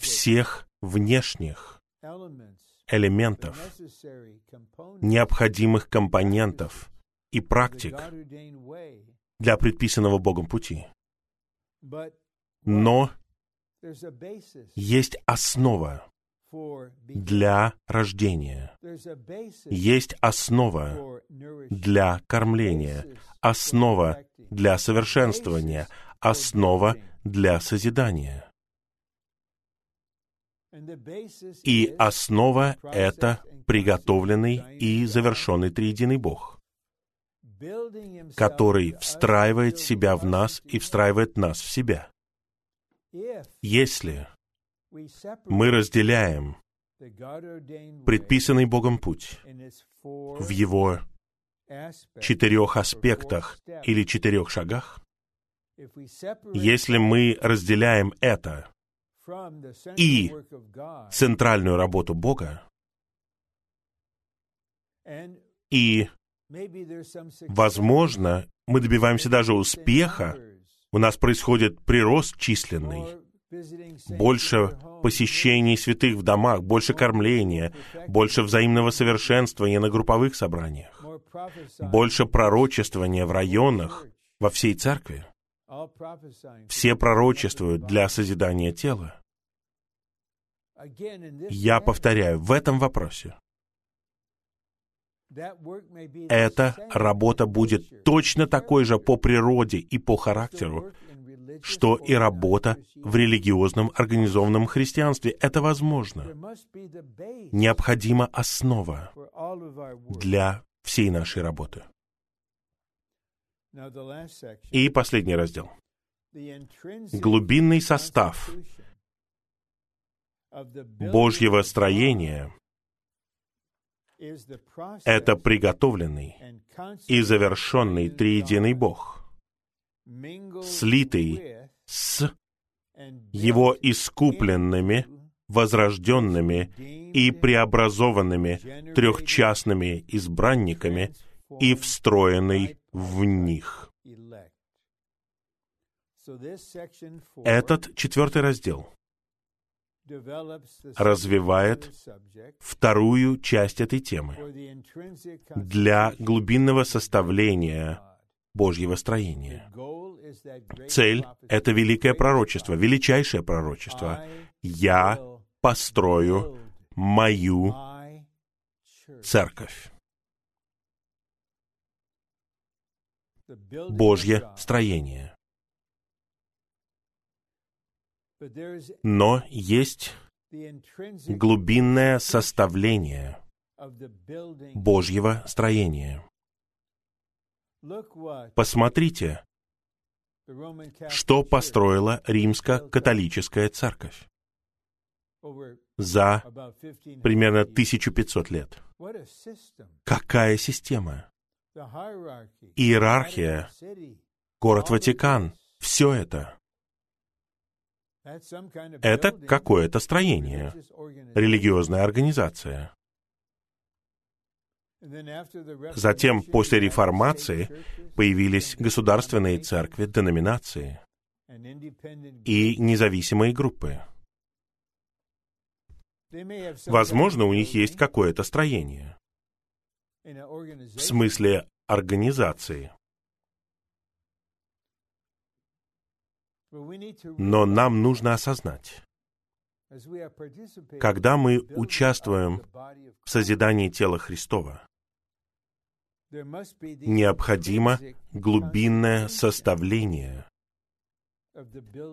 всех внешних элементов, необходимых компонентов и практик для предписанного Богом пути. Но есть основа для рождения. Есть основа для кормления, основа для совершенствования, основа для созидания. И основа — это приготовленный и завершенный триединый Бог, который встраивает себя в нас и встраивает нас в себя. Если мы разделяем предписанный Богом путь в его четырех аспектах или четырех шагах, если мы разделяем это и центральную работу Бога, и, возможно, мы добиваемся даже успеха, у нас происходит прирост численный, больше посещений святых в домах, больше кормления, больше взаимного совершенствования на групповых собраниях, больше пророчествования в районах, во всей церкви. Все пророчествуют для созидания тела. Я повторяю, в этом вопросе эта работа будет точно такой же по природе и по характеру, что и работа в религиозном организованном христианстве. Это возможно. Необходима основа для всей нашей работы. И последний раздел. Глубинный состав Божьего строения — это приготовленный и завершенный триединый Бог, слитый с Его искупленными, возрожденными и преобразованными трехчастными избранниками и встроенный в них. Этот четвертый раздел развивает вторую часть этой темы для глубинного составления Божьего строения. Цель — это великое пророчество, величайшее пророчество. «Я построю мою церковь». Божье строение. Но есть глубинное составление Божьего строения. Посмотрите, что построила римско-католическая церковь за примерно 1500 лет. Какая система? Иерархия, город Ватикан, все это. Это какое-то строение, религиозная организация. Затем, после реформации, появились государственные церкви, деноминации и независимые группы. Возможно, у них есть какое-то строение. В смысле организации. Но нам нужно осознать, когда мы участвуем в созидании тела Христова, необходимо глубинное составление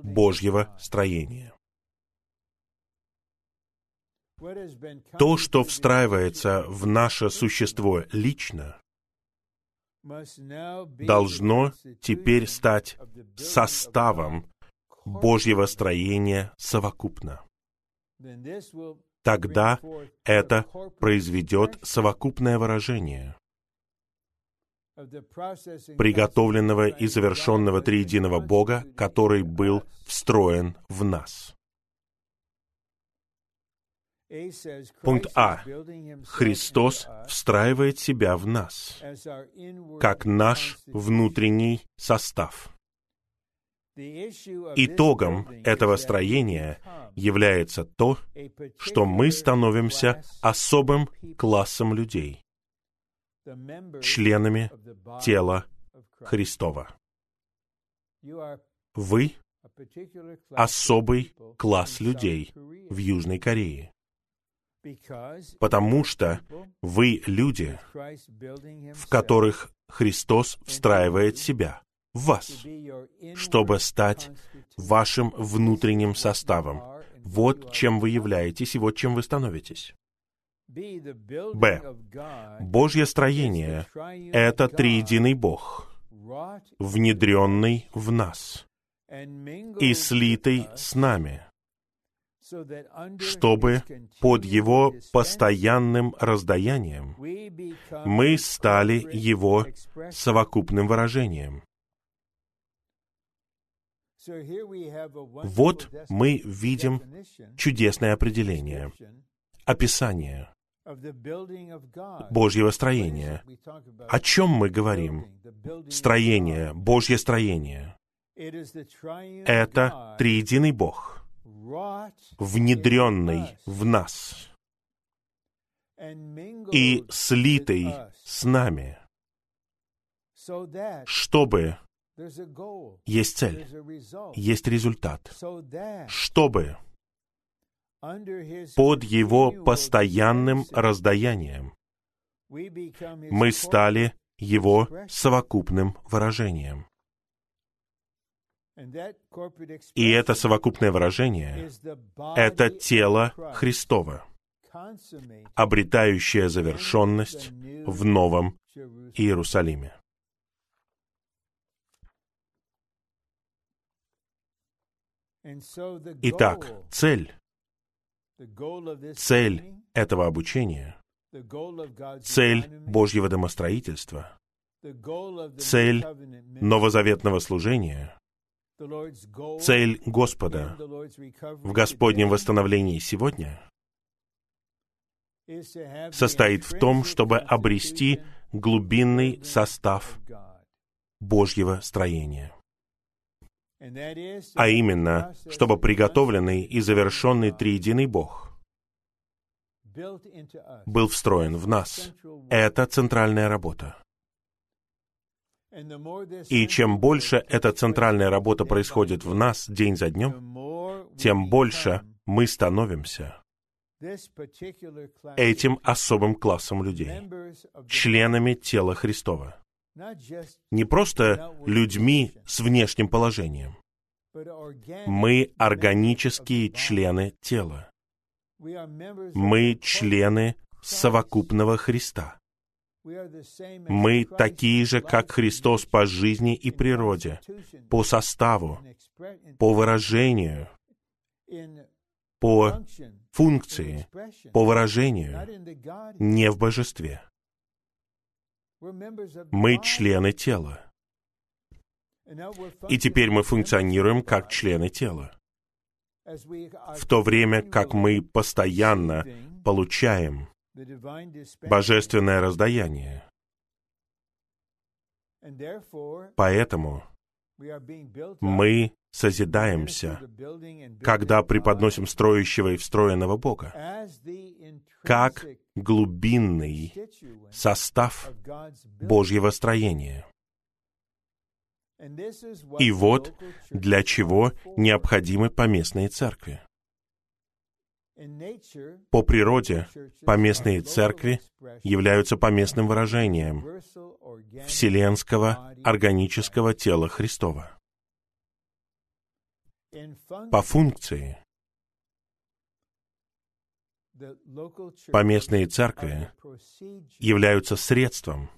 Божьего строения. То, что встраивается в наше существо лично, должно теперь стать составом Божьего строения совокупно. Тогда это произведет совокупное выражение приготовленного и завершенного триединого Бога, который был встроен в нас. Пункт А. Христос встраивает себя в нас, как наш внутренний состав. Итогом этого строения является то, что мы становимся особым классом людей, членами тела Христова. Вы — особый класс людей в Южной Корее потому что вы люди, в которых Христос встраивает себя, в вас, чтобы стать вашим внутренним составом. Вот чем вы являетесь и вот чем вы становитесь. Б. Божье строение — это триединый Бог, внедренный в нас и слитый с нами, чтобы под Его постоянным раздаянием мы стали Его совокупным выражением. Вот мы видим чудесное определение, описание Божьего строения. О чем мы говорим? Строение, Божье строение. Это триединый Бог — внедренный в нас и слитый с нами, чтобы есть цель, есть результат, чтобы под его постоянным раздаянием мы стали его совокупным выражением. И это совокупное выражение — это тело Христово, обретающее завершенность в Новом Иерусалиме. Итак, цель, цель этого обучения, цель Божьего домостроительства, цель новозаветного служения Цель Господа в Господнем восстановлении сегодня состоит в том, чтобы обрести глубинный состав Божьего строения. А именно, чтобы приготовленный и завершенный триединый Бог был встроен в нас. Это центральная работа. И чем больше эта центральная работа происходит в нас день за днем, тем больше мы становимся этим особым классом людей, членами тела Христова. Не просто людьми с внешним положением. Мы органические члены тела. Мы члены совокупного Христа. Мы такие же, как Христос по жизни и природе, по составу, по выражению, по функции, по выражению, не в божестве. Мы члены тела. И теперь мы функционируем как члены тела. В то время как мы постоянно получаем божественное раздаяние. Поэтому мы созидаемся, когда преподносим строящего и встроенного Бога, как глубинный состав Божьего строения. И вот для чего необходимы поместные церкви. По природе поместные церкви являются поместным выражением вселенского органического тела Христова. По функции поместные церкви являются средством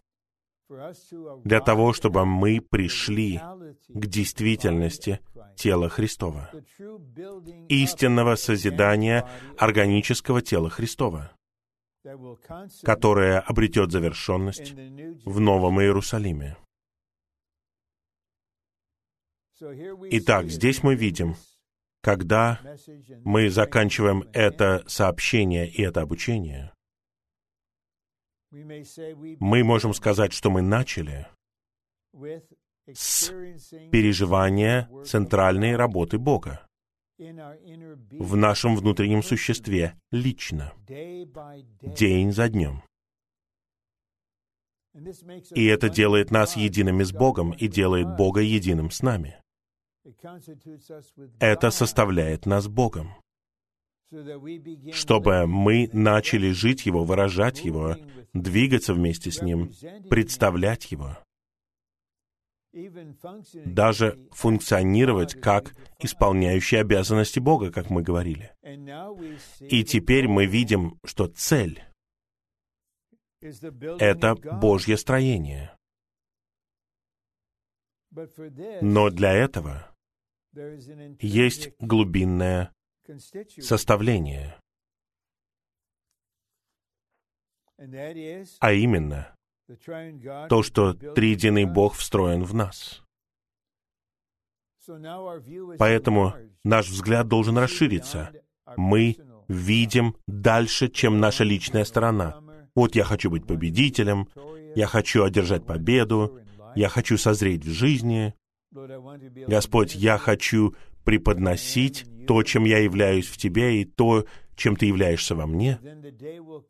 для того, чтобы мы пришли к действительности тела Христова, истинного созидания органического тела Христова, которое обретет завершенность в Новом Иерусалиме. Итак, здесь мы видим, когда мы заканчиваем это сообщение и это обучение, мы можем сказать, что мы начали с переживания центральной работы Бога в нашем внутреннем существе лично, день за днем. И это делает нас едиными с Богом и делает Бога единым с нами. Это составляет нас Богом чтобы мы начали жить Его, выражать Его, двигаться вместе с Ним, представлять Его, даже функционировать как исполняющие обязанности Бога, как мы говорили. И теперь мы видим, что цель — это Божье строение. Но для этого есть глубинная составление, а именно то, что триединый Бог встроен в нас. Поэтому наш взгляд должен расшириться. Мы видим дальше, чем наша личная сторона. Вот я хочу быть победителем, я хочу одержать победу, я хочу созреть в жизни. Господь, я хочу преподносить то, чем я являюсь в тебе, и то, чем ты являешься во мне.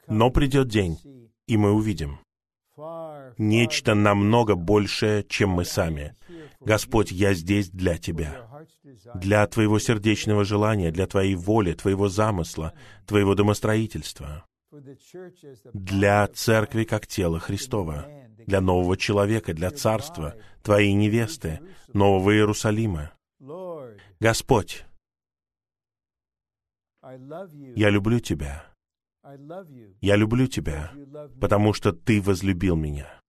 Но придет день, и мы увидим нечто намного большее, чем мы сами. Господь, я здесь для Тебя, для Твоего сердечного желания, для Твоей воли, Твоего замысла, Твоего домостроительства, для церкви как тела Христова, для нового человека, для царства, Твоей невесты, Нового Иерусалима. Господь, я люблю Тебя. Я люблю Тебя, потому что Ты возлюбил меня.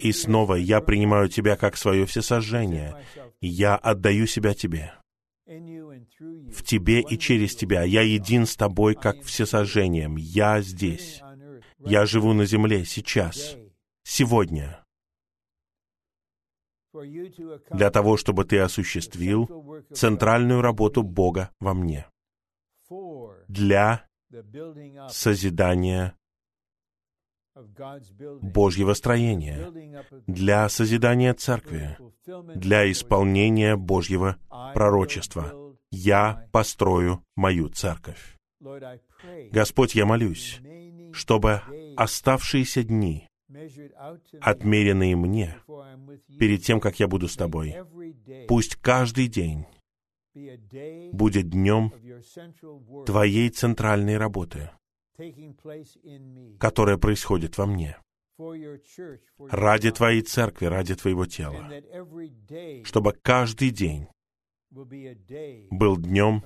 И снова я принимаю Тебя как свое всесожжение. Я отдаю себя Тебе. В Тебе и через Тебя. Я един с Тобой как всесожжением. Я здесь. Я живу на земле сейчас, сегодня для того, чтобы ты осуществил центральную работу Бога во мне. Для созидания Божьего строения, для созидания церкви, для исполнения Божьего пророчества. Я построю мою церковь. Господь, я молюсь, чтобы оставшиеся дни отмеренные мне перед тем, как я буду с тобой. Пусть каждый день будет днем Твоей центральной работы, которая происходит во мне, ради Твоей церкви, ради Твоего тела, чтобы каждый день был днем,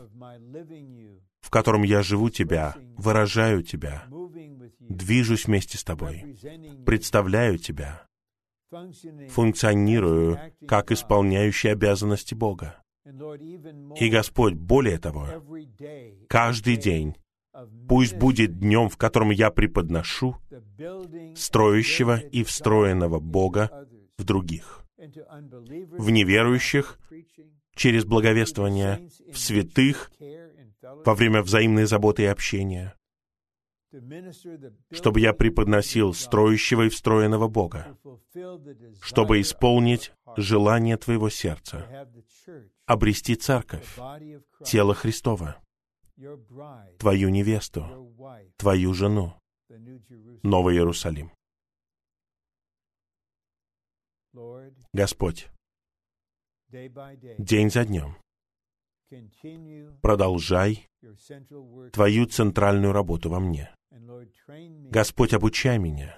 в котором я живу Тебя, выражаю Тебя, движусь вместе с Тобой, представляю Тебя, функционирую как исполняющий обязанности Бога. И Господь, более того, каждый день пусть будет днем, в котором я преподношу строящего и встроенного Бога в других, в неверующих, через благовествование, в святых, во время взаимной заботы и общения, чтобы я преподносил строящего и встроенного Бога, чтобы исполнить желание Твоего сердца, обрести церковь, тело Христова, Твою невесту, Твою жену, Новый Иерусалим. Господь, день за днем продолжай Твою центральную работу во мне. Господь, обучай меня,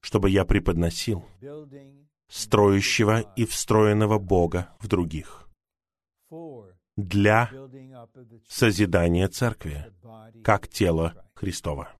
чтобы я преподносил строящего и встроенного Бога в других для созидания церкви, как тело Христова.